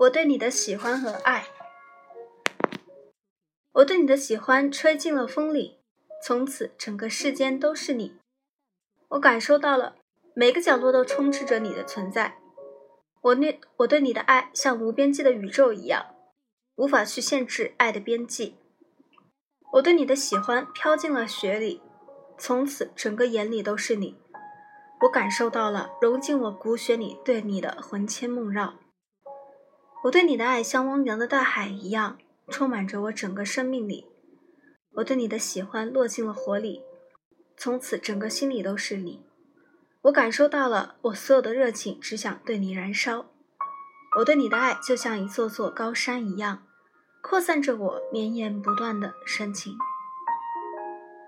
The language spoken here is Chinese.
我对你的喜欢和爱，我对你的喜欢吹进了风里，从此整个世间都是你。我感受到了每个角落都充斥着你的存在。我那我对你的爱像无边际的宇宙一样，无法去限制爱的边际。我对你的喜欢飘进了雪里，从此整个眼里都是你。我感受到了融进我骨血里对你的魂牵梦绕。我对你的爱像汪洋的大海一样，充满着我整个生命里。我对你的喜欢落进了火里，从此整个心里都是你。我感受到了我所有的热情，只想对你燃烧。我对你的爱就像一座座高山一样，扩散着我绵延不断的深情。